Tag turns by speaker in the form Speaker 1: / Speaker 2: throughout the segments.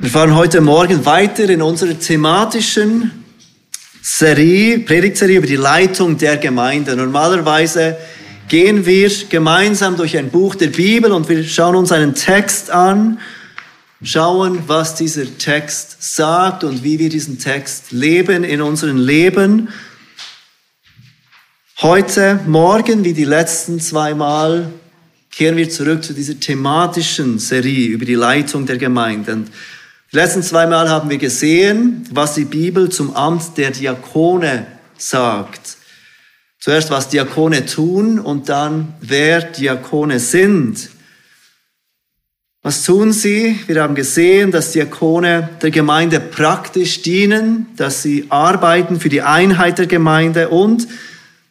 Speaker 1: Wir fahren heute Morgen weiter in unserer thematischen Serie, Predigtserie über die Leitung der Gemeinde. Normalerweise gehen wir gemeinsam durch ein Buch der Bibel und wir schauen uns einen Text an, schauen, was dieser Text sagt und wie wir diesen Text leben in unserem Leben. Heute Morgen, wie die letzten zwei Mal, kehren wir zurück zu dieser thematischen Serie über die Leitung der Gemeinde. Und die letzten zwei Mal haben wir gesehen, was die Bibel zum Amt der Diakone sagt. Zuerst, was Diakone tun und dann, wer Diakone sind. Was tun sie? Wir haben gesehen, dass Diakone der Gemeinde praktisch dienen, dass sie arbeiten für die Einheit der Gemeinde und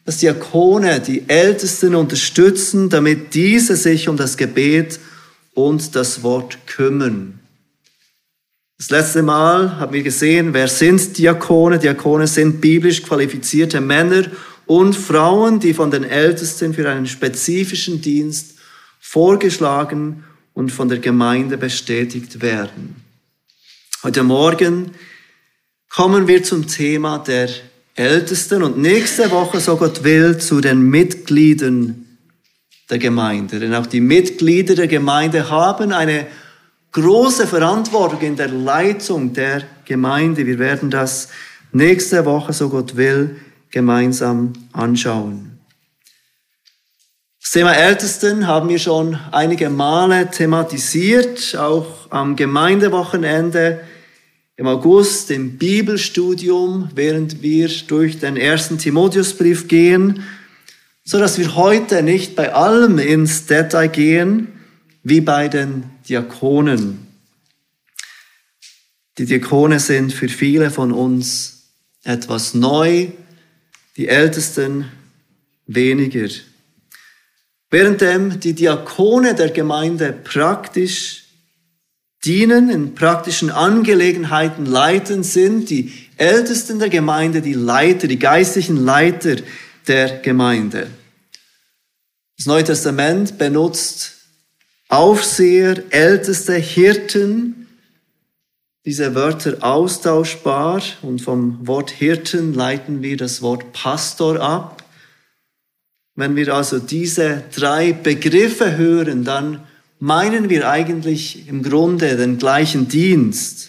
Speaker 1: dass Diakone die Ältesten unterstützen, damit diese sich um das Gebet und das Wort kümmern. Das letzte Mal haben wir gesehen, wer sind Diakone? Diakone sind biblisch qualifizierte Männer und Frauen, die von den Ältesten für einen spezifischen Dienst vorgeschlagen und von der Gemeinde bestätigt werden. Heute Morgen kommen wir zum Thema der Ältesten und nächste Woche, so Gott will, zu den Mitgliedern der Gemeinde. Denn auch die Mitglieder der Gemeinde haben eine große Verantwortung in der Leitung der Gemeinde. Wir werden das nächste Woche, so Gott will, gemeinsam anschauen. Das Thema Ältesten haben wir schon einige Male thematisiert, auch am Gemeindewochenende im August im Bibelstudium, während wir durch den ersten Timotheusbrief gehen, so dass wir heute nicht bei allem ins Detail gehen, wie bei den Diakonen. Die Diakone sind für viele von uns etwas neu, die Ältesten weniger. Währenddem die Diakone der Gemeinde praktisch dienen, in praktischen Angelegenheiten leiten, sind die Ältesten der Gemeinde die Leiter, die geistlichen Leiter der Gemeinde. Das Neue Testament benutzt Aufseher, Älteste, Hirten, diese Wörter austauschbar und vom Wort Hirten leiten wir das Wort Pastor ab. Wenn wir also diese drei Begriffe hören, dann meinen wir eigentlich im Grunde den gleichen Dienst.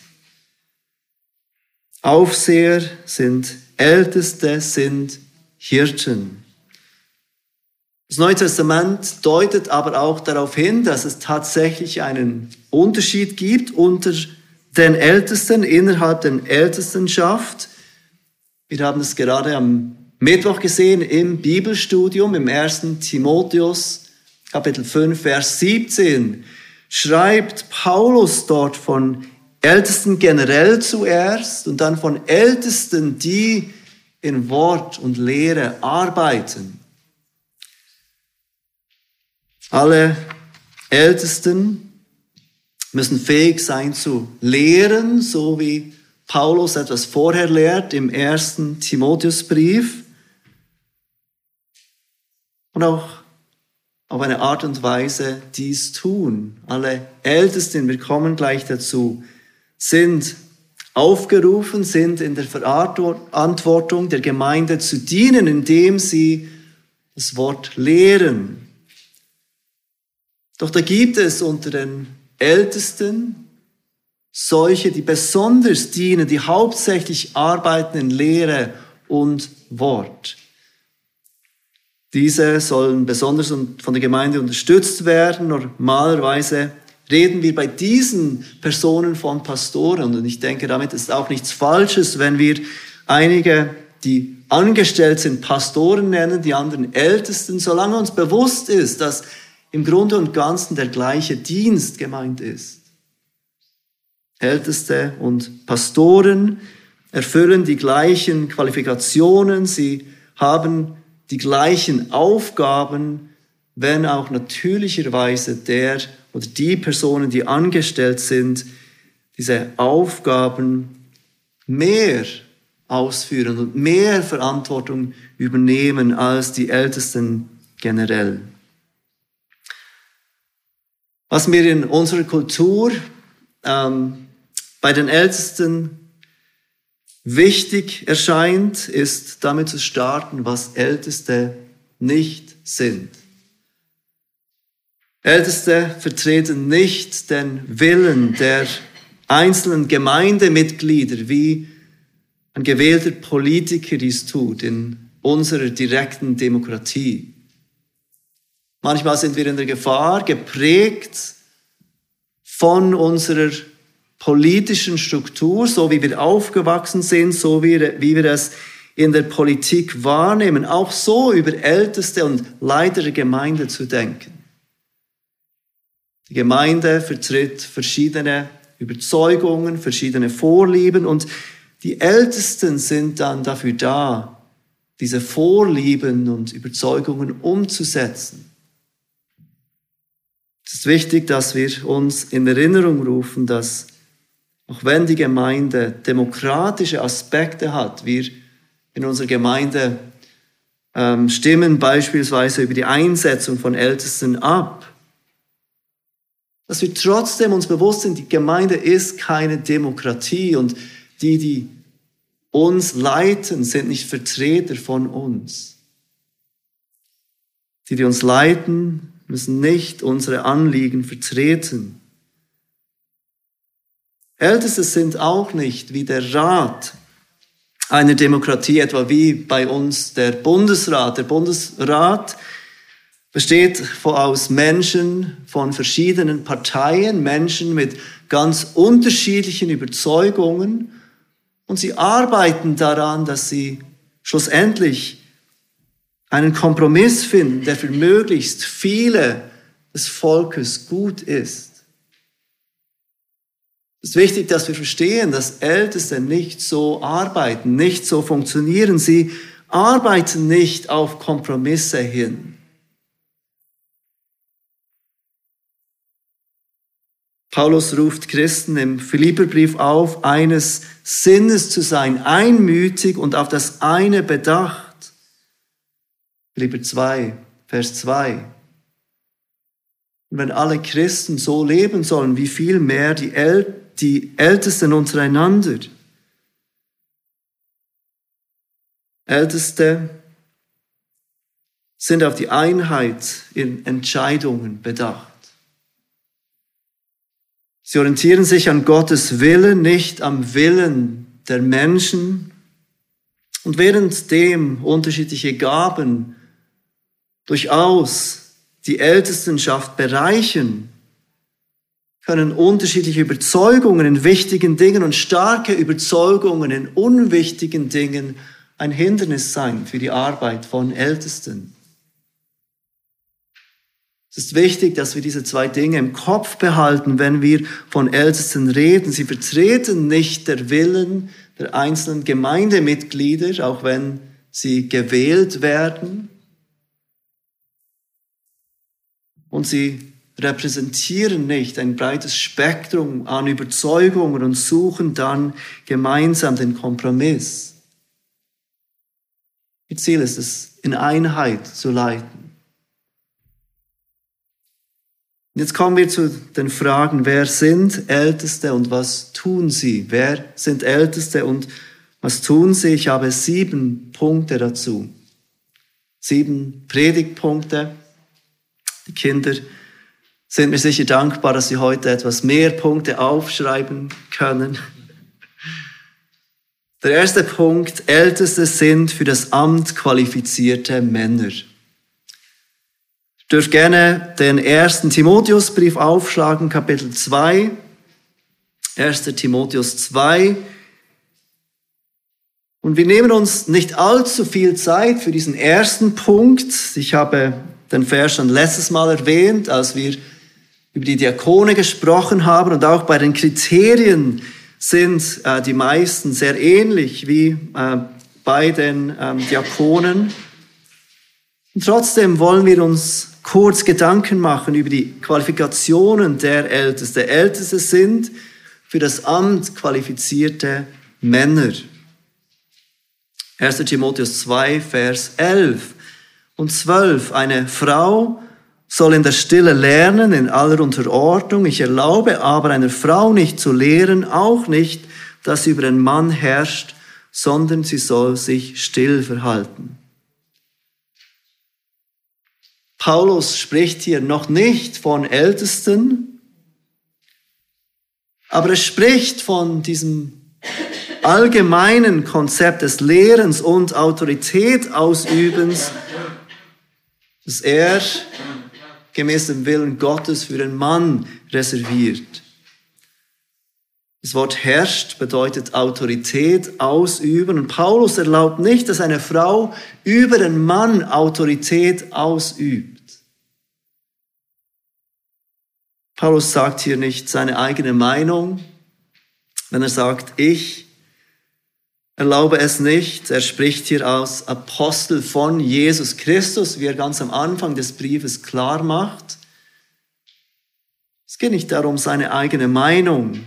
Speaker 1: Aufseher sind Älteste, sind Hirten. Das Neue Testament deutet aber auch darauf hin, dass es tatsächlich einen Unterschied gibt unter den Ältesten, innerhalb der Ältestenschaft. Wir haben es gerade am Mittwoch gesehen im Bibelstudium im ersten Timotheus, Kapitel 5, Vers 17. Schreibt Paulus dort von Ältesten generell zuerst und dann von Ältesten, die in Wort und Lehre arbeiten. Alle Ältesten müssen fähig sein zu lehren, so wie Paulus etwas vorher lehrt im ersten Timotheusbrief. Und auch auf eine Art und Weise dies tun. Alle Ältesten, wir kommen gleich dazu, sind aufgerufen, sind in der Verantwortung der Gemeinde zu dienen, indem sie das Wort lehren. Doch da gibt es unter den Ältesten solche, die besonders dienen, die hauptsächlich arbeiten in Lehre und Wort. Diese sollen besonders von der Gemeinde unterstützt werden. Normalerweise reden wir bei diesen Personen von Pastoren. Und ich denke, damit ist auch nichts Falsches, wenn wir einige, die angestellt sind, Pastoren nennen, die anderen Ältesten, solange uns bewusst ist, dass im Grunde und Ganzen der gleiche Dienst gemeint ist. Älteste und Pastoren erfüllen die gleichen Qualifikationen, sie haben die gleichen Aufgaben, wenn auch natürlicherweise der oder die Personen, die angestellt sind, diese Aufgaben mehr ausführen und mehr Verantwortung übernehmen als die Ältesten generell. Was wir in unserer Kultur ähm, bei den Ältesten wichtig erscheint, ist damit zu starten, was Älteste nicht sind. Älteste vertreten nicht den Willen der einzelnen Gemeindemitglieder, wie ein gewählter Politiker dies tut in unserer direkten Demokratie. Manchmal sind wir in der Gefahr, geprägt von unserer politischen Struktur, so wie wir aufgewachsen sind, so wie, wie wir es in der Politik wahrnehmen, auch so über Älteste und Leiter der Gemeinde zu denken. Die Gemeinde vertritt verschiedene Überzeugungen, verschiedene Vorlieben und die Ältesten sind dann dafür da, diese Vorlieben und Überzeugungen umzusetzen. Es ist wichtig, dass wir uns in Erinnerung rufen, dass auch wenn die Gemeinde demokratische Aspekte hat, wir in unserer Gemeinde ähm, stimmen beispielsweise über die Einsetzung von Ältesten ab, dass wir trotzdem uns bewusst sind, die Gemeinde ist keine Demokratie und die, die uns leiten, sind nicht Vertreter von uns. Die, die uns leiten, müssen nicht unsere Anliegen vertreten. Älteste sind auch nicht wie der Rat einer Demokratie, etwa wie bei uns der Bundesrat. Der Bundesrat besteht aus Menschen von verschiedenen Parteien, Menschen mit ganz unterschiedlichen Überzeugungen und sie arbeiten daran, dass sie schlussendlich einen Kompromiss finden, der für möglichst viele des Volkes gut ist. Es ist wichtig, dass wir verstehen, dass Älteste nicht so arbeiten, nicht so funktionieren. Sie arbeiten nicht auf Kompromisse hin. Paulus ruft Christen im Philipperbrief auf, eines Sinnes zu sein, einmütig und auf das eine bedacht. Philipper 2, Vers 2. Und wenn alle Christen so leben sollen, wie viel mehr die, El die Ältesten untereinander. Älteste sind auf die Einheit in Entscheidungen bedacht. Sie orientieren sich an Gottes Willen, nicht am Willen der Menschen. Und währenddem unterschiedliche Gaben durchaus die Ältestenschaft bereichen, können unterschiedliche Überzeugungen in wichtigen Dingen und starke Überzeugungen in unwichtigen Dingen ein Hindernis sein für die Arbeit von Ältesten. Es ist wichtig, dass wir diese zwei Dinge im Kopf behalten, wenn wir von Ältesten reden. Sie vertreten nicht der Willen der einzelnen Gemeindemitglieder, auch wenn sie gewählt werden. Und sie repräsentieren nicht ein breites Spektrum an Überzeugungen und suchen dann gemeinsam den Kompromiss. Ihr Ziel ist es, in Einheit zu leiten. Jetzt kommen wir zu den Fragen, wer sind Älteste und was tun sie? Wer sind Älteste und was tun sie? Ich habe sieben Punkte dazu. Sieben Predigtpunkte. Die Kinder sind mir sicher dankbar, dass sie heute etwas mehr Punkte aufschreiben können. Der erste Punkt, Älteste sind für das Amt qualifizierte Männer dürft gerne den ersten Timotheusbrief aufschlagen, Kapitel 2. 1. Timotheus 2. Und wir nehmen uns nicht allzu viel Zeit für diesen ersten Punkt. Ich habe den Vers schon letztes Mal erwähnt, als wir über die Diakone gesprochen haben und auch bei den Kriterien sind äh, die meisten sehr ähnlich wie äh, bei den ähm, Diakonen. Und trotzdem wollen wir uns kurz Gedanken machen über die Qualifikationen der Ältesten. Älteste sind für das Amt qualifizierte Männer. 1. Timotheus 2, Vers 11 und 12. Eine Frau soll in der Stille lernen, in aller Unterordnung. Ich erlaube aber einer Frau nicht zu lehren, auch nicht, dass sie über einen Mann herrscht, sondern sie soll sich still verhalten. Paulus spricht hier noch nicht von Ältesten, aber er spricht von diesem allgemeinen Konzept des Lehrens und Autorität ausübens, das er gemäß dem Willen Gottes für den Mann reserviert. Das Wort herrscht bedeutet Autorität ausüben. Und Paulus erlaubt nicht, dass eine Frau über den Mann Autorität ausübt. Paulus sagt hier nicht seine eigene Meinung, wenn er sagt, ich erlaube es nicht. Er spricht hier als Apostel von Jesus Christus, wie er ganz am Anfang des Briefes klar macht. Es geht nicht darum, seine eigene Meinung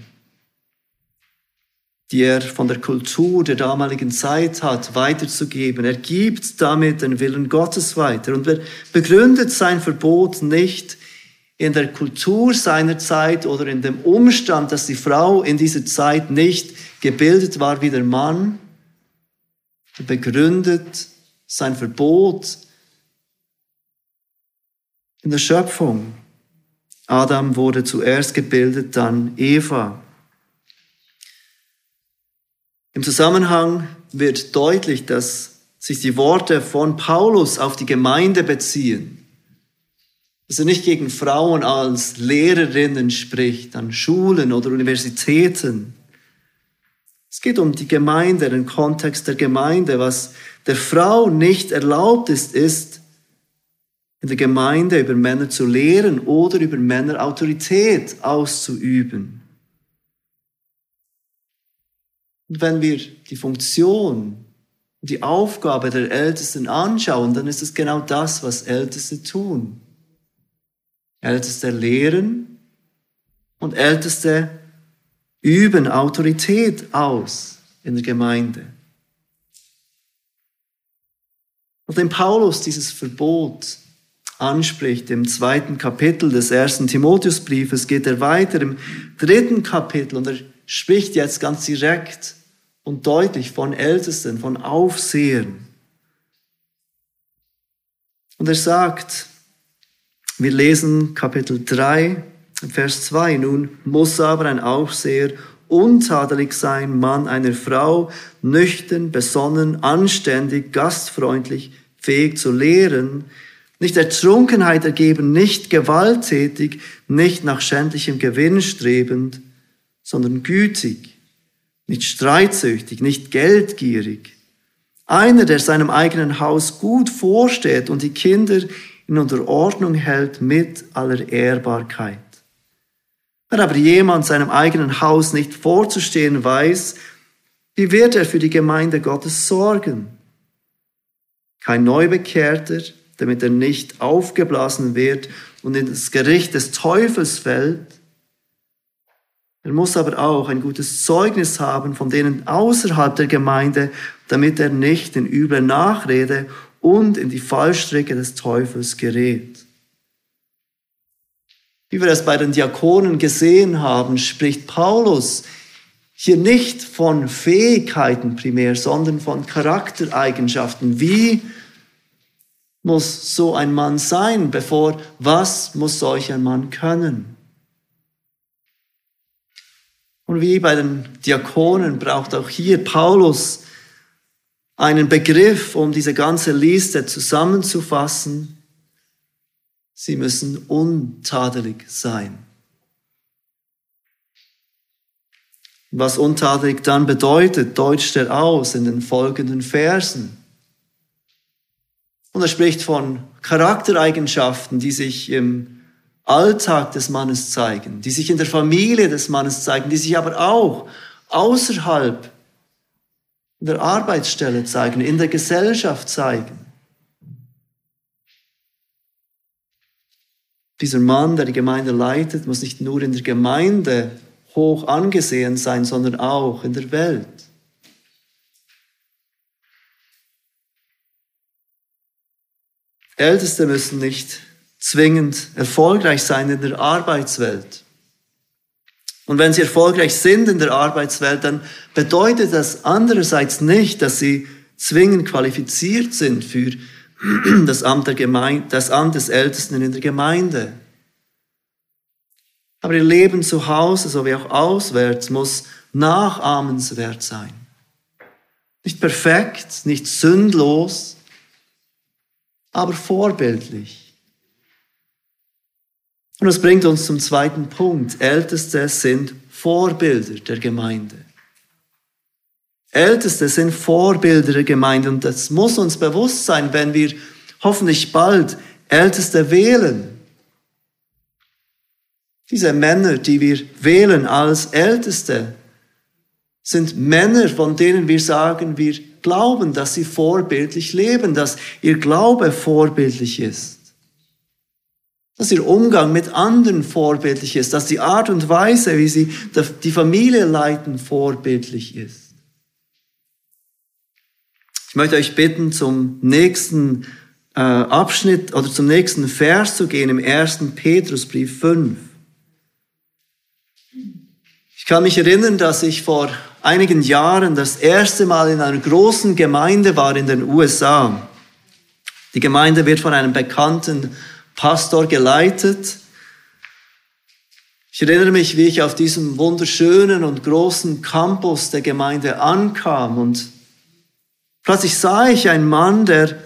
Speaker 1: die er von der Kultur der damaligen Zeit hat, weiterzugeben. Er gibt damit den Willen Gottes weiter und er begründet sein Verbot nicht in der Kultur seiner Zeit oder in dem Umstand, dass die Frau in dieser Zeit nicht gebildet war wie der Mann. Begründet sein Verbot in der Schöpfung. Adam wurde zuerst gebildet, dann Eva. Im Zusammenhang wird deutlich, dass sich die Worte von Paulus auf die Gemeinde beziehen. Dass er nicht gegen Frauen als Lehrerinnen spricht, an Schulen oder Universitäten. Es geht um die Gemeinde, den Kontext der Gemeinde. Was der Frau nicht erlaubt ist, ist, in der Gemeinde über Männer zu lehren oder über Männer Autorität auszuüben. Und wenn wir die Funktion, die Aufgabe der Ältesten anschauen, dann ist es genau das, was Älteste tun. Älteste lehren und Älteste üben Autorität aus in der Gemeinde. Nachdem Paulus dieses Verbot anspricht im zweiten Kapitel des ersten Timotheusbriefes, geht er weiter im dritten Kapitel und er spricht jetzt ganz direkt und deutlich von Ältesten, von Aufsehern. Und er sagt, wir lesen Kapitel 3, Vers 2, nun muss aber ein Aufseher untadelig sein, Mann einer Frau, nüchtern, besonnen, anständig, gastfreundlich, fähig zu lehren, nicht der Trunkenheit ergeben, nicht gewalttätig, nicht nach schändlichem Gewinn strebend, sondern gütig, nicht streitsüchtig, nicht geldgierig. Einer, der seinem eigenen Haus gut vorsteht und die Kinder in Unterordnung hält mit aller Ehrbarkeit. Wenn aber jemand seinem eigenen Haus nicht vorzustehen weiß, wie wird er für die Gemeinde Gottes sorgen? Kein Neubekehrter, damit er nicht aufgeblasen wird und in das Gericht des Teufels fällt, er muss aber auch ein gutes Zeugnis haben von denen außerhalb der Gemeinde, damit er nicht in üble Nachrede und in die Fallstrecke des Teufels gerät. Wie wir es bei den Diakonen gesehen haben, spricht Paulus hier nicht von Fähigkeiten primär, sondern von Charaktereigenschaften. Wie muss so ein Mann sein, bevor was muss solch ein Mann können? Und wie bei den Diakonen braucht auch hier Paulus einen Begriff, um diese ganze Liste zusammenzufassen. Sie müssen untadelig sein. Was untadelig dann bedeutet, deutscht er aus in den folgenden Versen. Und er spricht von Charaktereigenschaften, die sich im Alltag des Mannes zeigen, die sich in der Familie des Mannes zeigen, die sich aber auch außerhalb der Arbeitsstelle zeigen, in der Gesellschaft zeigen. Dieser Mann, der die Gemeinde leitet, muss nicht nur in der Gemeinde hoch angesehen sein, sondern auch in der Welt. Älteste müssen nicht zwingend erfolgreich sein in der Arbeitswelt. Und wenn sie erfolgreich sind in der Arbeitswelt, dann bedeutet das andererseits nicht, dass sie zwingend qualifiziert sind für das Amt, der Gemeinde, das Amt des Ältesten in der Gemeinde. Aber ihr Leben zu Hause sowie auch auswärts muss nachahmenswert sein. Nicht perfekt, nicht sündlos, aber vorbildlich. Und das bringt uns zum zweiten Punkt. Älteste sind Vorbilder der Gemeinde. Älteste sind Vorbilder der Gemeinde und das muss uns bewusst sein, wenn wir hoffentlich bald Älteste wählen. Diese Männer, die wir wählen als Älteste, sind Männer, von denen wir sagen, wir glauben, dass sie vorbildlich leben, dass ihr Glaube vorbildlich ist, dass ihr Umgang mit anderen vorbildlich ist, dass die Art und Weise, wie sie die Familie leiten, vorbildlich ist. Ich möchte euch bitten, zum nächsten äh, Abschnitt oder zum nächsten Vers zu gehen im ersten Petrusbrief 5. Ich kann mich erinnern, dass ich vor einigen Jahren das erste Mal in einer großen Gemeinde war in den USA. Die Gemeinde wird von einem bekannten Pastor geleitet. Ich erinnere mich, wie ich auf diesem wunderschönen und großen Campus der Gemeinde ankam und plötzlich sah ich einen Mann, der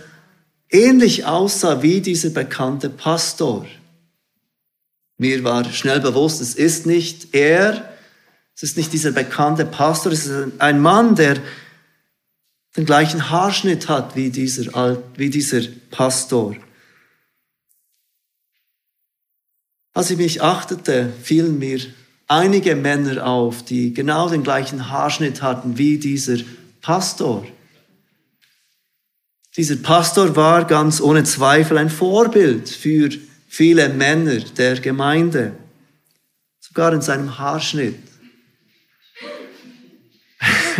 Speaker 1: ähnlich aussah wie dieser bekannte Pastor. Mir war schnell bewusst, es ist nicht er, es ist nicht dieser bekannte Pastor, es ist ein Mann, der den gleichen Haarschnitt hat wie dieser, wie dieser Pastor. Als ich mich achtete, fielen mir einige Männer auf, die genau den gleichen Haarschnitt hatten wie dieser Pastor. Dieser Pastor war ganz ohne Zweifel ein Vorbild für viele Männer der Gemeinde, sogar in seinem Haarschnitt.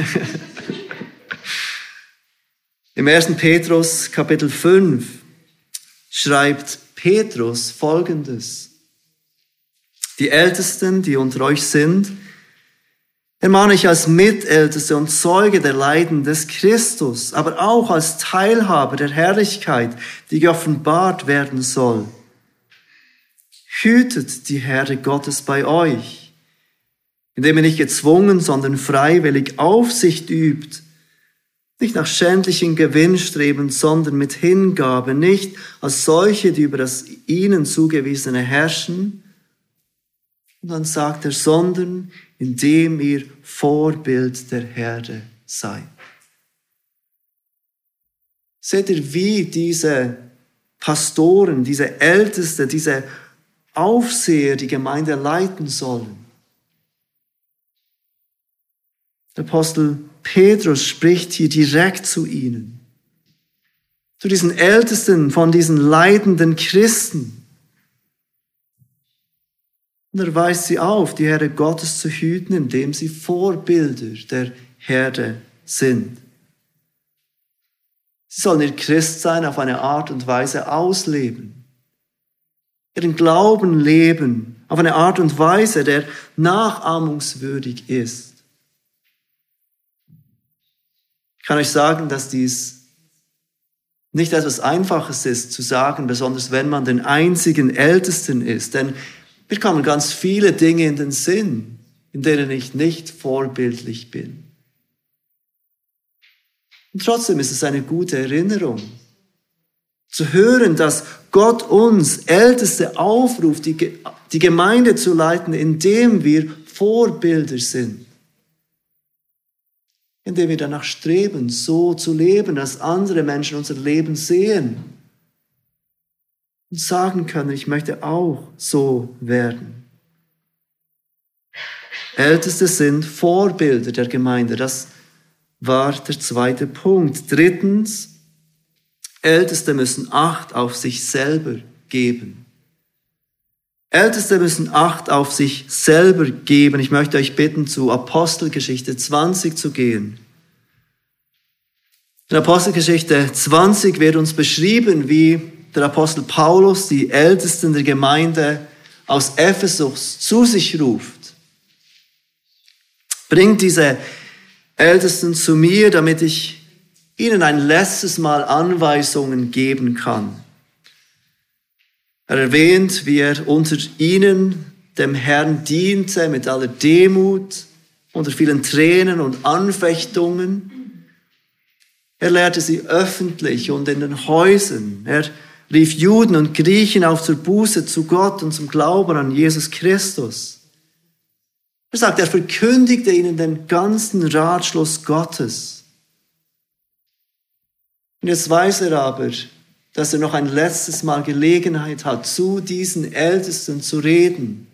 Speaker 1: Im 1. Petrus Kapitel 5 schreibt Petrus Folgendes. Die Ältesten, die unter euch sind, ermahne ich als Mitälteste und Zeuge der Leiden des Christus, aber auch als Teilhaber der Herrlichkeit, die geoffenbart werden soll. Hütet die Herde Gottes bei euch indem er nicht gezwungen, sondern freiwillig Aufsicht übt, nicht nach schändlichen Gewinn streben, sondern mit Hingabe, nicht als solche, die über das ihnen zugewiesene herrschen. Und dann sagt er, sondern indem ihr Vorbild der Herde seid. Seht ihr, wie diese Pastoren, diese Älteste, diese Aufseher die Gemeinde leiten sollen? Der Apostel Petrus spricht hier direkt zu ihnen, zu diesen Ältesten von diesen leidenden Christen. Und er weist sie auf, die Herde Gottes zu hüten, indem sie Vorbilder der Herde sind. Sie sollen ihr Christsein auf eine Art und Weise ausleben, ihren Glauben leben, auf eine Art und Weise, der nachahmungswürdig ist. Ich kann euch sagen, dass dies nicht etwas Einfaches ist zu sagen, besonders wenn man den einzigen Ältesten ist. Denn mir kommen ganz viele Dinge in den Sinn, in denen ich nicht vorbildlich bin. Und trotzdem ist es eine gute Erinnerung, zu hören, dass Gott uns Älteste aufruft, die, die Gemeinde zu leiten, indem wir Vorbilder sind indem wir danach streben, so zu leben, dass andere Menschen unser Leben sehen und sagen können, ich möchte auch so werden. Älteste sind Vorbilder der Gemeinde. Das war der zweite Punkt. Drittens, Älteste müssen Acht auf sich selber geben. Älteste müssen Acht auf sich selber geben. Ich möchte euch bitten, zu Apostelgeschichte 20 zu gehen. In Apostelgeschichte 20 wird uns beschrieben, wie der Apostel Paulus die Ältesten der Gemeinde aus Ephesus zu sich ruft. Bringt diese Ältesten zu mir, damit ich ihnen ein letztes Mal Anweisungen geben kann. Er erwähnt, wie er unter ihnen dem Herrn diente mit aller Demut, unter vielen Tränen und Anfechtungen. Er lehrte sie öffentlich und in den Häusern. Er rief Juden und Griechen auf zur Buße zu Gott und zum Glauben an Jesus Christus. Er sagt, er verkündigte ihnen den ganzen Ratschluss Gottes. Und jetzt weiß er aber, dass er noch ein letztes Mal Gelegenheit hat, zu diesen Ältesten zu reden.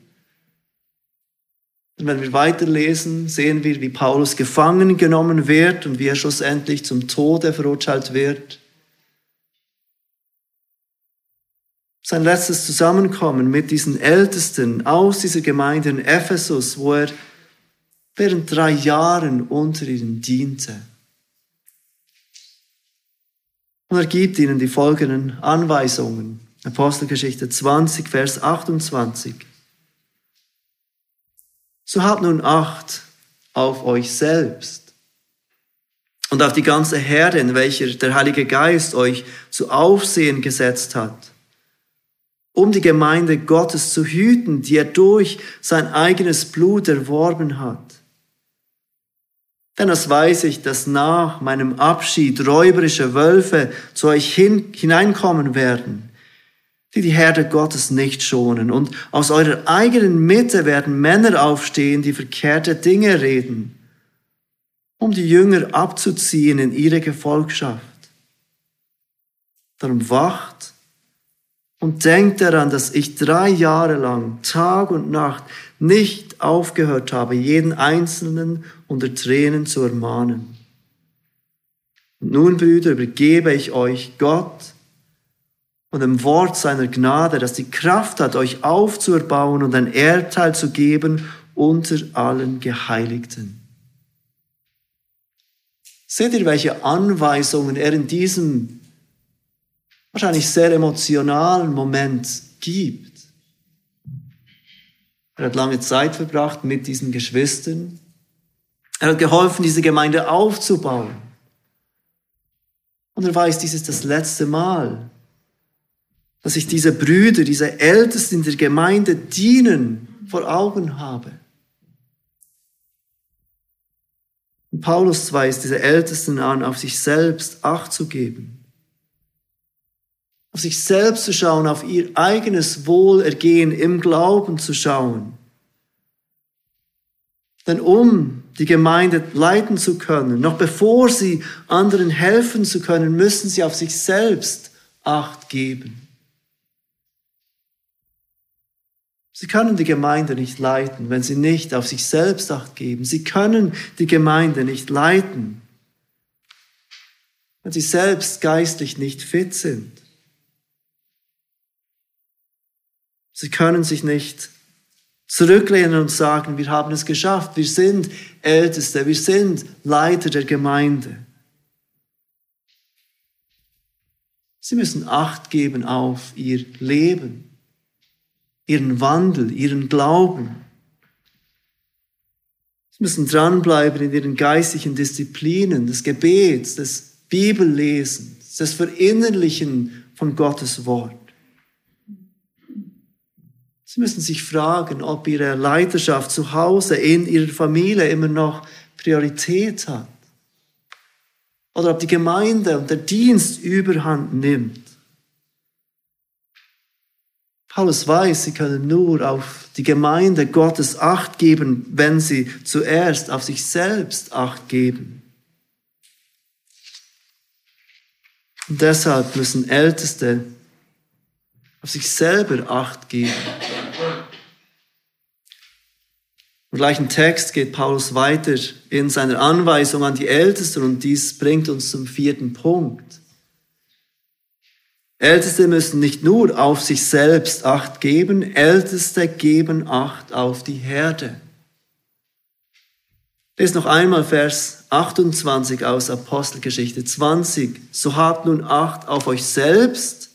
Speaker 1: Und wenn wir weiterlesen, sehen wir, wie Paulus gefangen genommen wird und wie er schlussendlich zum Tode verurteilt wird. Sein letztes Zusammenkommen mit diesen Ältesten aus dieser Gemeinde in Ephesus, wo er während drei Jahren unter ihnen diente. Und er gibt ihnen die folgenden Anweisungen. Apostelgeschichte 20, Vers 28. So habt nun Acht auf euch selbst und auf die ganze Herde, in welcher der Heilige Geist euch zu Aufsehen gesetzt hat, um die Gemeinde Gottes zu hüten, die er durch sein eigenes Blut erworben hat. Denn das weiß ich, dass nach meinem Abschied räuberische Wölfe zu euch hin, hineinkommen werden, die die Herde Gottes nicht schonen. Und aus eurer eigenen Mitte werden Männer aufstehen, die verkehrte Dinge reden, um die Jünger abzuziehen in ihre Gefolgschaft. Darum wacht und denkt daran, dass ich drei Jahre lang, Tag und Nacht, nicht aufgehört habe, jeden Einzelnen unter Tränen zu ermahnen. Und nun, Brüder, übergebe ich euch Gott und dem Wort seiner Gnade, das die Kraft hat, euch aufzuerbauen und ein Erdteil zu geben unter allen Geheiligten. Seht ihr, welche Anweisungen er in diesem wahrscheinlich sehr emotionalen Moment gibt? Er hat lange Zeit verbracht mit diesen Geschwistern. Er hat geholfen, diese Gemeinde aufzubauen. Und er weiß, dies ist das letzte Mal, dass ich diese Brüder, diese Ältesten der Gemeinde dienen vor Augen habe. Und Paulus weist diese Ältesten an, auf sich selbst Acht zu geben. Auf sich selbst zu schauen, auf ihr eigenes Wohlergehen im Glauben zu schauen. Denn um die Gemeinde leiten zu können, noch bevor sie anderen helfen zu können, müssen sie auf sich selbst Acht geben. Sie können die Gemeinde nicht leiten, wenn sie nicht auf sich selbst Acht geben. Sie können die Gemeinde nicht leiten, wenn sie selbst geistlich nicht fit sind. Sie können sich nicht zurücklehnen und sagen, wir haben es geschafft, wir sind Älteste, wir sind Leiter der Gemeinde. Sie müssen Acht geben auf ihr Leben, ihren Wandel, ihren Glauben. Sie müssen dranbleiben in ihren geistlichen Disziplinen, des Gebets, des Bibellesens, des Verinnerlichen von Gottes Wort. Sie müssen sich fragen, ob Ihre Leiterschaft zu Hause in Ihrer Familie immer noch Priorität hat. Oder ob die Gemeinde und der Dienst überhand nimmt. Paulus weiß, sie können nur auf die Gemeinde Gottes Acht geben, wenn sie zuerst auf sich selbst Acht geben. Und deshalb müssen Älteste auf sich selber Acht geben. Im gleichen Text geht Paulus weiter in seiner Anweisung an die Ältesten und dies bringt uns zum vierten Punkt. Älteste müssen nicht nur auf sich selbst Acht geben, Älteste geben Acht auf die Herde. Lest noch einmal Vers 28 aus Apostelgeschichte 20. So habt nun Acht auf euch selbst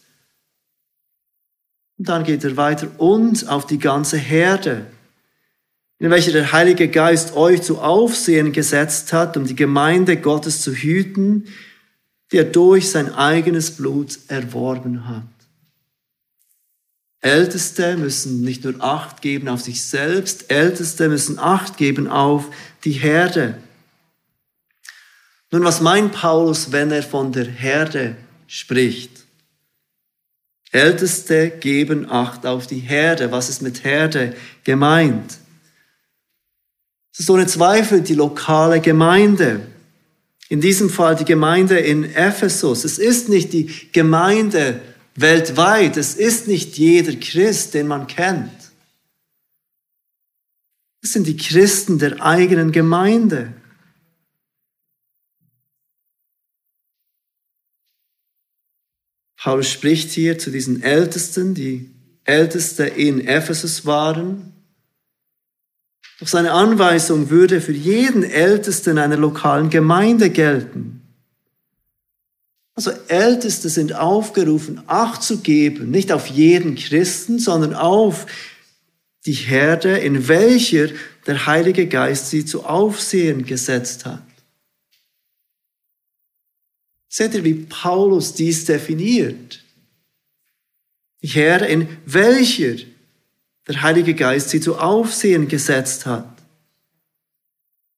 Speaker 1: Und dann geht er weiter und auf die ganze Herde, in welcher der Heilige Geist euch zu Aufsehen gesetzt hat, um die Gemeinde Gottes zu hüten, die er durch sein eigenes Blut erworben hat. Älteste müssen nicht nur Acht geben auf sich selbst, Älteste müssen Acht geben auf die Herde. Nun, was meint Paulus, wenn er von der Herde spricht? Älteste geben Acht auf die Herde. Was ist mit Herde gemeint? Es ist ohne Zweifel die lokale Gemeinde. In diesem Fall die Gemeinde in Ephesus. Es ist nicht die Gemeinde weltweit. Es ist nicht jeder Christ, den man kennt. Es sind die Christen der eigenen Gemeinde. Paulus spricht hier zu diesen Ältesten, die Älteste in Ephesus waren. Doch seine Anweisung würde für jeden Ältesten einer lokalen Gemeinde gelten. Also Älteste sind aufgerufen, Acht zu geben, nicht auf jeden Christen, sondern auf die Herde, in welcher der Heilige Geist sie zu Aufsehen gesetzt hat. Seht ihr, wie Paulus dies definiert? Die Herde, in welcher der Heilige Geist sie zu Aufsehen gesetzt hat.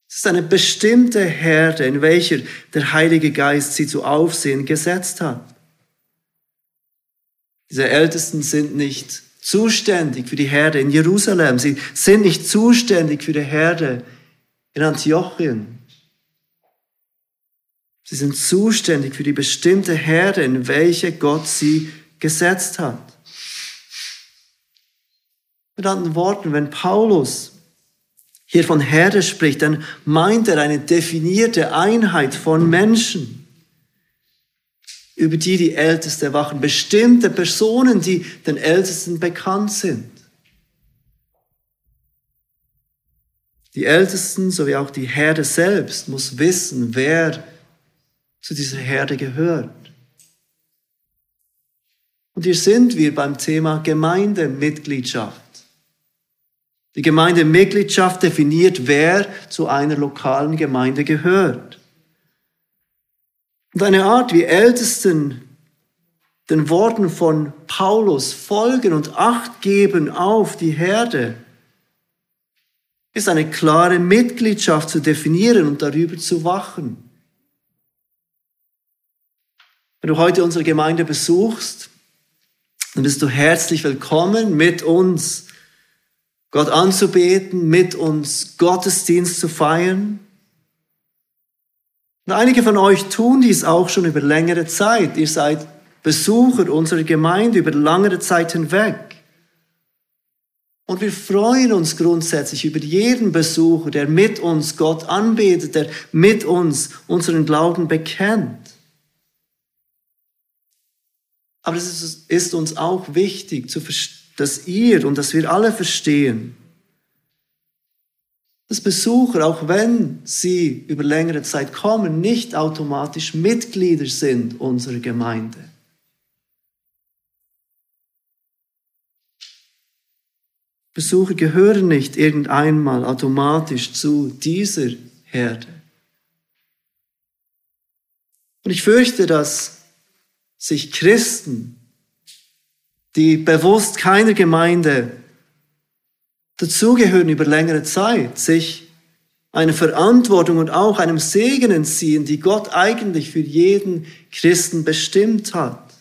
Speaker 1: Es ist eine bestimmte Herde, in welcher der Heilige Geist sie zu Aufsehen gesetzt hat. Diese Ältesten sind nicht zuständig für die Herde in Jerusalem. Sie sind nicht zuständig für die Herde in Antiochien. Sie sind zuständig für die bestimmte Herde, in welche Gott sie gesetzt hat. Mit anderen Worten, wenn Paulus hier von Herde spricht, dann meint er eine definierte Einheit von Menschen, über die die Älteste wachen, bestimmte Personen, die den Ältesten bekannt sind. Die Ältesten sowie auch die Herde selbst muss wissen, wer zu dieser Herde gehört. Und hier sind wir beim Thema Gemeindemitgliedschaft. Die Gemeindemitgliedschaft definiert, wer zu einer lokalen Gemeinde gehört. Und eine Art, wie Ältesten den Worten von Paulus folgen und Acht geben auf die Herde, ist eine klare Mitgliedschaft zu definieren und darüber zu wachen. Wenn du heute unsere Gemeinde besuchst, dann bist du herzlich willkommen mit uns Gott anzubeten, mit uns Gottesdienst zu feiern. Und einige von euch tun dies auch schon über längere Zeit. Ihr seid Besucher unserer Gemeinde über längere Zeit hinweg. Und wir freuen uns grundsätzlich über jeden Besucher, der mit uns Gott anbetet, der mit uns unseren Glauben bekennt. Aber es ist uns auch wichtig zu verstehen, dass ihr und dass wir alle verstehen, dass Besucher, auch wenn sie über längere Zeit kommen, nicht automatisch Mitglieder sind unserer Gemeinde. Besucher gehören nicht irgendeinmal automatisch zu dieser Herde. Und ich fürchte, dass sich Christen die bewusst keiner Gemeinde dazugehören über längere Zeit, sich eine Verantwortung und auch einem Segen entziehen, die Gott eigentlich für jeden Christen bestimmt hat.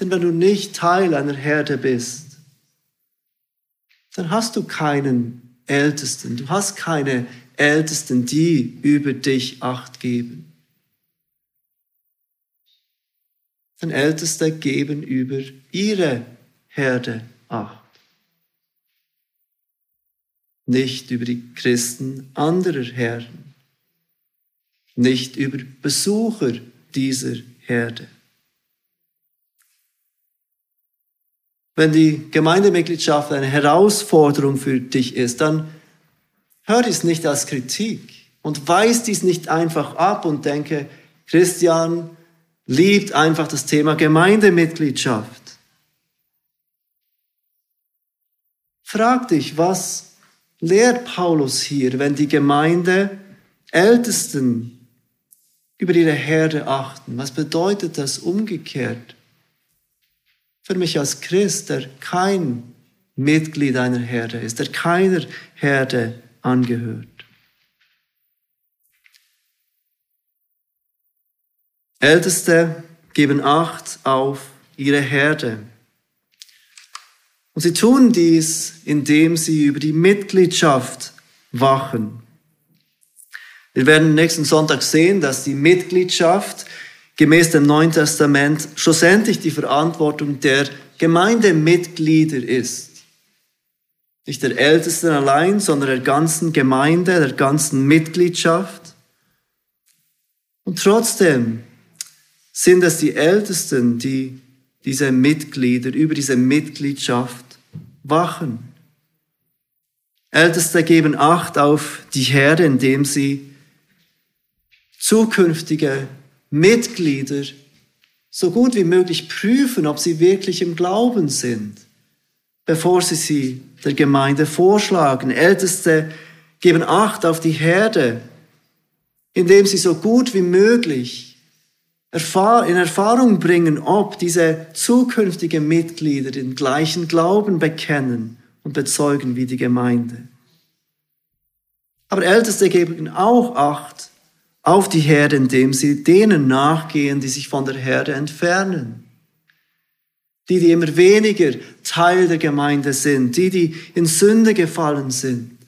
Speaker 1: Denn wenn du nicht Teil einer Herde bist, dann hast du keinen Ältesten, du hast keine Ältesten, die über dich acht geben. Denn Älteste geben über ihre Herde Acht. Nicht über die Christen anderer Herden. Nicht über Besucher dieser Herde. Wenn die Gemeindemitgliedschaft eine Herausforderung für dich ist, dann hör dies nicht als Kritik und weis dies nicht einfach ab und denke, Christian, liebt einfach das Thema Gemeindemitgliedschaft. Frag dich, was lehrt Paulus hier, wenn die Gemeinde Ältesten über ihre Herde achten? Was bedeutet das umgekehrt? Für mich als Christ, der kein Mitglied einer Herde ist, der keiner Herde angehört. Älteste geben Acht auf ihre Herde. Und sie tun dies, indem sie über die Mitgliedschaft wachen. Wir werden nächsten Sonntag sehen, dass die Mitgliedschaft gemäß dem Neuen Testament schlussendlich die Verantwortung der Gemeindemitglieder ist. Nicht der Ältesten allein, sondern der ganzen Gemeinde, der ganzen Mitgliedschaft. Und trotzdem sind es die Ältesten, die diese Mitglieder über diese Mitgliedschaft wachen. Älteste geben Acht auf die Herde, indem sie zukünftige Mitglieder so gut wie möglich prüfen, ob sie wirklich im Glauben sind, bevor sie sie der Gemeinde vorschlagen. Älteste geben Acht auf die Herde, indem sie so gut wie möglich in Erfahrung bringen, ob diese zukünftigen Mitglieder den gleichen Glauben bekennen und bezeugen wie die Gemeinde. Aber Älteste geben auch Acht auf die Herde, indem sie denen nachgehen, die sich von der Herde entfernen. Die, die immer weniger Teil der Gemeinde sind, die, die in Sünde gefallen sind.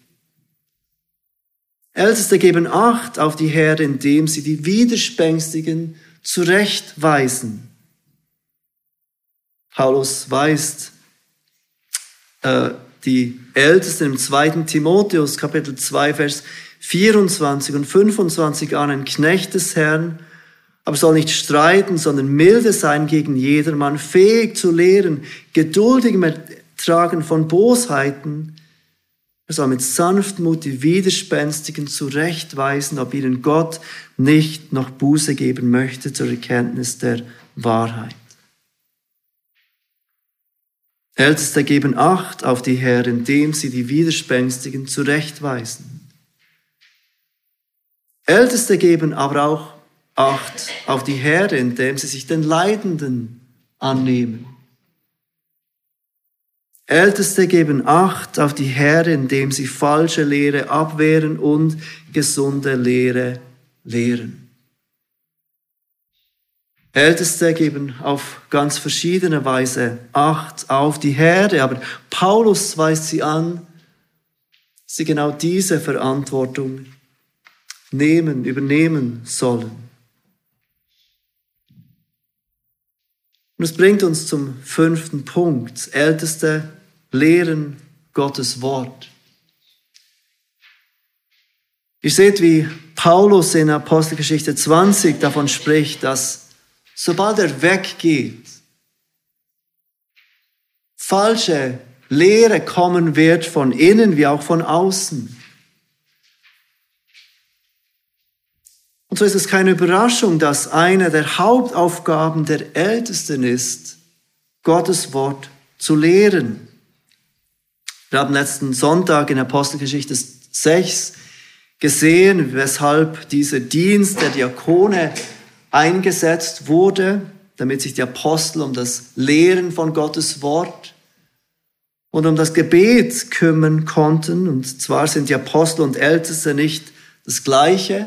Speaker 1: Älteste geben Acht auf die Herde, indem sie die Widerspenstigen zurechtweisen. Paulus weist äh, die Ältesten im 2. Timotheus Kapitel 2, Vers 24 und 25 an, ein Knecht des Herrn, aber soll nicht streiten, sondern milde sein gegen jedermann, fähig zu lehren, geduldig im Ertragen von Bosheiten, er soll mit Sanftmut die Widerspenstigen zurechtweisen, ob ihnen Gott nicht noch Buße geben möchte zur Erkenntnis der Wahrheit. Älteste geben Acht auf die Herren, indem sie die Widerspenstigen zurechtweisen. Älteste geben aber auch Acht auf die Herren, indem sie sich den Leidenden annehmen. Älteste geben Acht auf die Herde, indem sie falsche Lehre abwehren und gesunde Lehre lehren. Älteste geben auf ganz verschiedene Weise Acht auf die Herde, aber Paulus weist sie an, sie genau diese Verantwortung nehmen, übernehmen sollen. Und es bringt uns zum fünften Punkt. Älteste lehren Gottes Wort. Ihr seht, wie Paulus in Apostelgeschichte 20 davon spricht, dass sobald er weggeht, falsche Lehre kommen wird von innen wie auch von außen. Und so ist es keine Überraschung, dass eine der Hauptaufgaben der Ältesten ist, Gottes Wort zu lehren. Wir haben letzten Sonntag in Apostelgeschichte 6 gesehen, weshalb dieser Dienst der Diakone eingesetzt wurde, damit sich die Apostel um das Lehren von Gottes Wort und um das Gebet kümmern konnten. Und zwar sind die Apostel und Älteste nicht das Gleiche,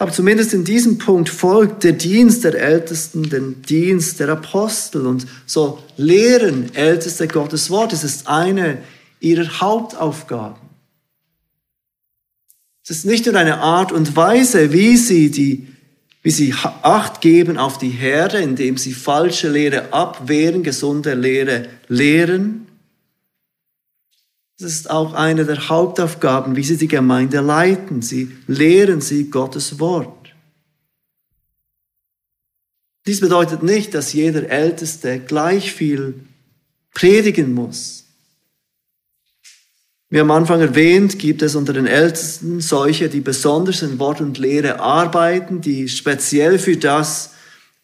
Speaker 1: aber zumindest in diesem Punkt folgt der Dienst der Ältesten dem Dienst der Apostel. Und so lehren Älteste Gottes Wort. Es ist eine ihrer Hauptaufgaben. Es ist nicht nur eine Art und Weise, wie sie, die, wie sie Acht geben auf die Herde, indem sie falsche Lehre abwehren, gesunde Lehre lehren, das ist auch eine der Hauptaufgaben, wie sie die Gemeinde leiten. Sie lehren sie Gottes Wort. Dies bedeutet nicht, dass jeder Älteste gleich viel predigen muss. Wie am Anfang erwähnt, gibt es unter den Ältesten solche, die besonders in Wort und Lehre arbeiten, die speziell für das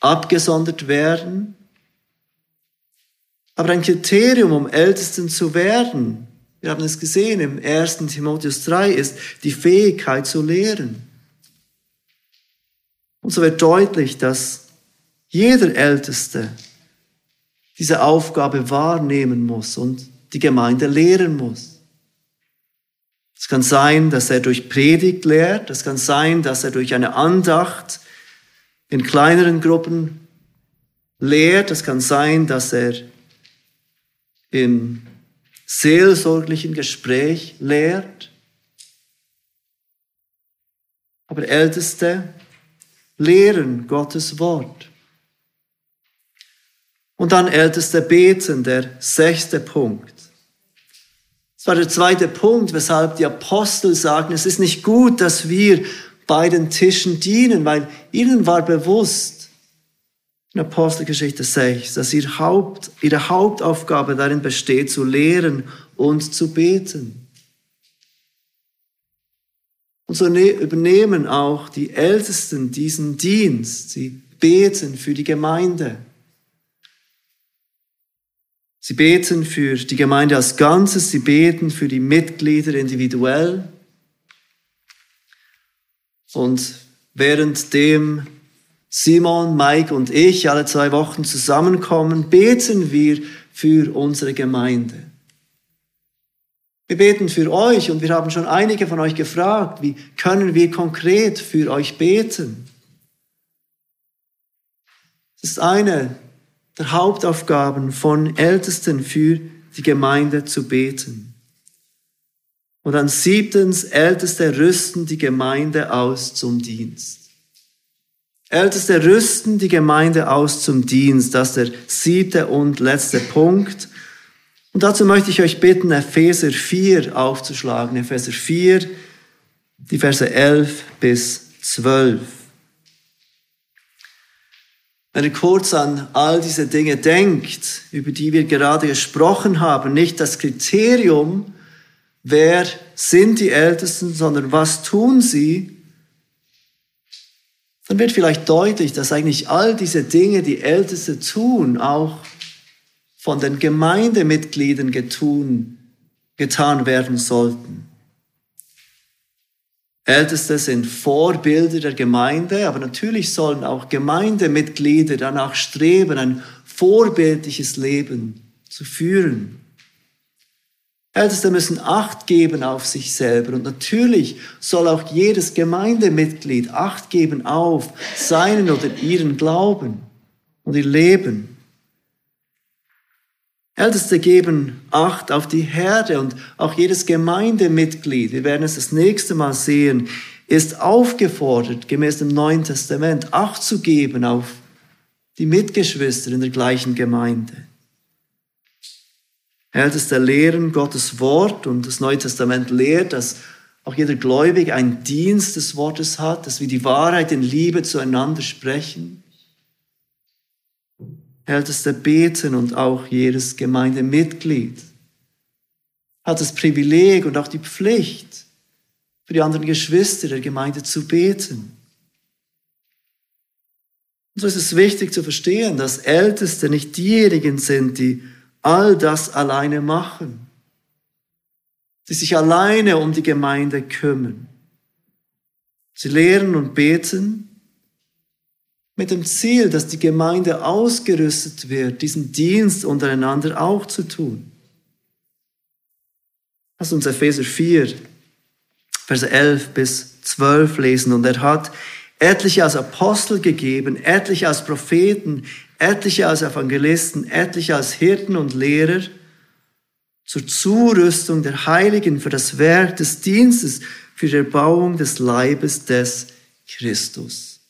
Speaker 1: abgesondert werden. Aber ein Kriterium, um Ältesten zu werden, wir haben es gesehen im 1. Timotheus 3, ist die Fähigkeit zu lehren. Und so wird deutlich, dass jeder Älteste diese Aufgabe wahrnehmen muss und die Gemeinde lehren muss. Es kann sein, dass er durch Predigt lehrt, es kann sein, dass er durch eine Andacht in kleineren Gruppen lehrt, es kann sein, dass er im seelsorglichen Gespräch lehrt. Aber Älteste lehren Gottes Wort. Und dann Älteste beten, der sechste Punkt. Das war der zweite Punkt, weshalb die Apostel sagen, es ist nicht gut, dass wir bei den Tischen dienen, weil ihnen war bewusst, in Apostelgeschichte 6, dass ihr Haupt, ihre Hauptaufgabe darin besteht, zu lehren und zu beten. Und so ne-, übernehmen auch die Ältesten diesen Dienst. Sie beten für die Gemeinde. Sie beten für die Gemeinde als Ganzes, sie beten für die Mitglieder individuell. Und währenddem Simon, Mike und ich alle zwei Wochen zusammenkommen, beten wir für unsere Gemeinde. Wir beten für euch und wir haben schon einige von euch gefragt, wie können wir konkret für euch beten? Das ist eine der Hauptaufgaben von Ältesten für die Gemeinde zu beten. Und dann siebtens, Älteste rüsten die Gemeinde aus zum Dienst. Älteste rüsten die Gemeinde aus zum Dienst. Das ist der siebte und letzte Punkt. Und dazu möchte ich euch bitten, Epheser 4 aufzuschlagen. Epheser 4, die Verse 11 bis 12. Wenn ihr kurz an all diese Dinge denkt, über die wir gerade gesprochen haben, nicht das Kriterium, wer sind die Ältesten, sondern was tun sie, dann wird vielleicht deutlich, dass eigentlich all diese Dinge, die Älteste tun, auch von den Gemeindemitgliedern getun, getan werden sollten. Älteste sind Vorbilder der Gemeinde, aber natürlich sollen auch Gemeindemitglieder danach streben, ein vorbildliches Leben zu führen. Älteste müssen Acht geben auf sich selber und natürlich soll auch jedes Gemeindemitglied Acht geben auf seinen oder ihren Glauben und ihr Leben. Älteste geben Acht auf die Herde und auch jedes Gemeindemitglied, wir werden es das nächste Mal sehen, ist aufgefordert, gemäß dem Neuen Testament, Acht zu geben auf die Mitgeschwister in der gleichen Gemeinde. Älteste lehren Gottes Wort und das Neue Testament lehrt, dass auch jeder Gläubige einen Dienst des Wortes hat, dass wir die Wahrheit in Liebe zueinander sprechen. Älteste beten und auch jedes Gemeindemitglied hat das Privileg und auch die Pflicht, für die anderen Geschwister der Gemeinde zu beten. Und so ist es wichtig zu verstehen, dass Älteste nicht diejenigen sind, die all das alleine machen, die sich alleine um die Gemeinde kümmern. Sie lehren und beten, mit dem Ziel, dass die Gemeinde ausgerüstet wird, diesen Dienst untereinander auch zu tun. Lass uns Epheser 4, Verse 11 bis 12 lesen. Und er hat etliche als Apostel gegeben, etliche als Propheten, etliche als Evangelisten, etliche als Hirten und Lehrer zur Zurüstung der Heiligen für das Werk des Dienstes, für die Erbauung des Leibes des Christus.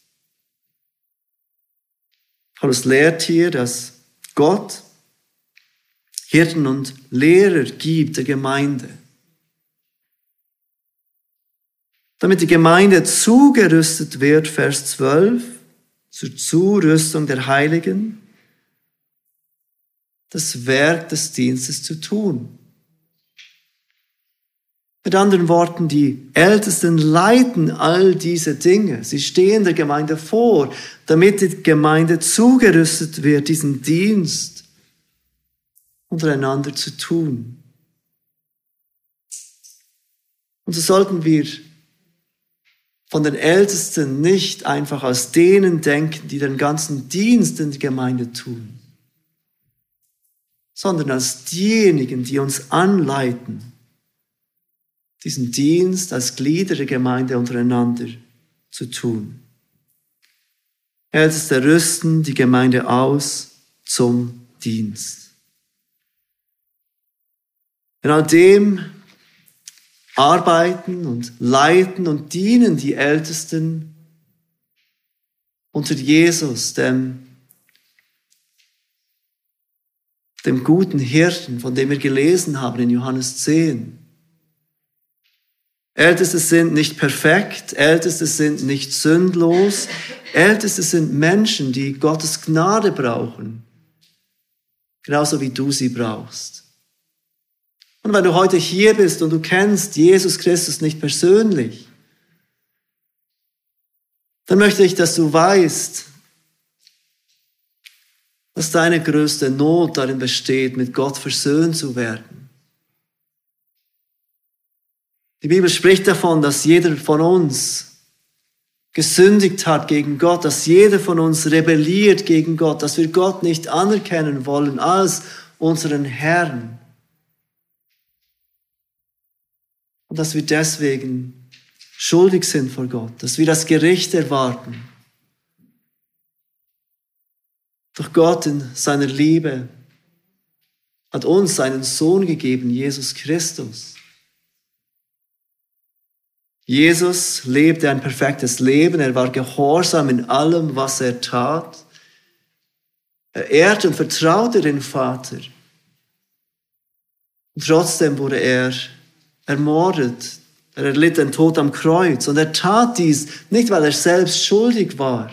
Speaker 1: Paulus lehrt hier, dass Gott Hirten und Lehrer gibt der Gemeinde. Damit die Gemeinde zugerüstet wird, Vers 12, zur Zurüstung der Heiligen, das Werk des Dienstes zu tun. Mit anderen Worten, die Ältesten leiten all diese Dinge. Sie stehen der Gemeinde vor, damit die Gemeinde zugerüstet wird, diesen Dienst untereinander zu tun. Und so sollten wir von den Ältesten nicht einfach aus denen denken, die den ganzen Dienst in der Gemeinde tun, sondern als diejenigen, die uns anleiten, diesen Dienst als Glieder der Gemeinde untereinander zu tun. Älteste rüsten die Gemeinde aus zum Dienst. In all dem arbeiten und leiten und dienen die Ältesten unter Jesus, dem, dem guten Hirten, von dem wir gelesen haben in Johannes 10. Älteste sind nicht perfekt, Älteste sind nicht sündlos, Älteste sind Menschen, die Gottes Gnade brauchen, genauso wie du sie brauchst. Und wenn du heute hier bist und du kennst Jesus Christus nicht persönlich, dann möchte ich, dass du weißt, dass deine größte Not darin besteht, mit Gott versöhnt zu werden. Die Bibel spricht davon, dass jeder von uns gesündigt hat gegen Gott, dass jeder von uns rebelliert gegen Gott, dass wir Gott nicht anerkennen wollen als unseren Herrn. Und dass wir deswegen schuldig sind vor Gott, dass wir das Gericht erwarten. Doch Gott in seiner Liebe hat uns seinen Sohn gegeben, Jesus Christus. Jesus lebte ein perfektes Leben, er war gehorsam in allem, was er tat. Er ehrte und vertraute den Vater. Und trotzdem wurde er ermordet. Er erlitt den Tod am Kreuz. Und er tat dies nicht, weil er selbst schuldig war,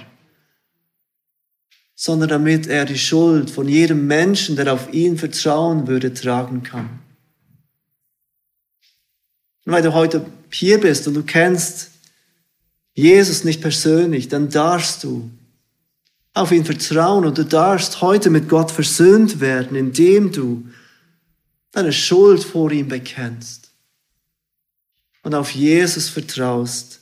Speaker 1: sondern damit er die Schuld von jedem Menschen, der auf ihn vertrauen würde, tragen kann. Und weil du heute hier bist und du kennst Jesus nicht persönlich, dann darfst du auf ihn vertrauen und du darfst heute mit Gott versöhnt werden, indem du deine Schuld vor ihm bekennst und auf Jesus vertraust,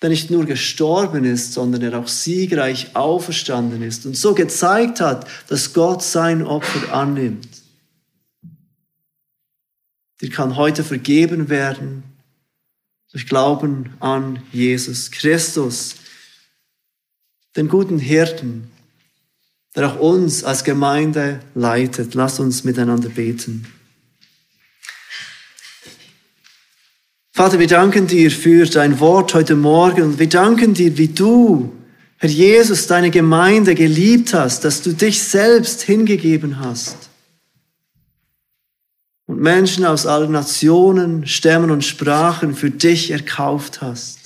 Speaker 1: der nicht nur gestorben ist, sondern er auch siegreich auferstanden ist und so gezeigt hat, dass Gott sein Opfer annimmt. Dir kann heute vergeben werden durch Glauben an Jesus Christus, den guten Hirten, der auch uns als Gemeinde leitet. Lass uns miteinander beten. Vater, wir danken dir für dein Wort heute Morgen und wir danken dir, wie du, Herr Jesus, deine Gemeinde geliebt hast, dass du dich selbst hingegeben hast und Menschen aus allen Nationen, Stämmen und Sprachen für dich erkauft hast.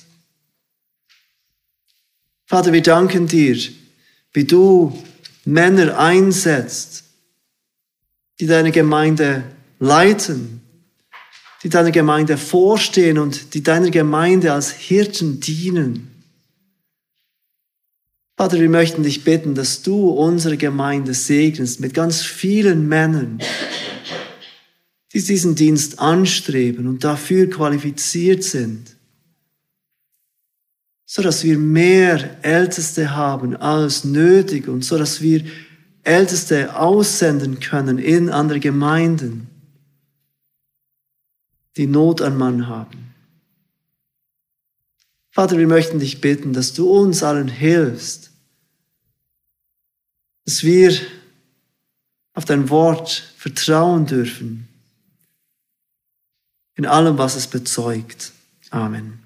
Speaker 1: Vater, wir danken dir, wie du Männer einsetzt, die deine Gemeinde leiten, die deiner Gemeinde vorstehen und die deiner Gemeinde als Hirten dienen. Vater, wir möchten dich bitten, dass du unsere Gemeinde segnest mit ganz vielen Männern, die diesen Dienst anstreben und dafür qualifiziert sind, so dass wir mehr Älteste haben als nötig und so dass wir Älteste aussenden können in andere Gemeinden die Not an Mann haben. Vater, wir möchten dich bitten, dass du uns allen hilfst, dass wir auf dein Wort vertrauen dürfen, in allem, was es bezeugt. Amen.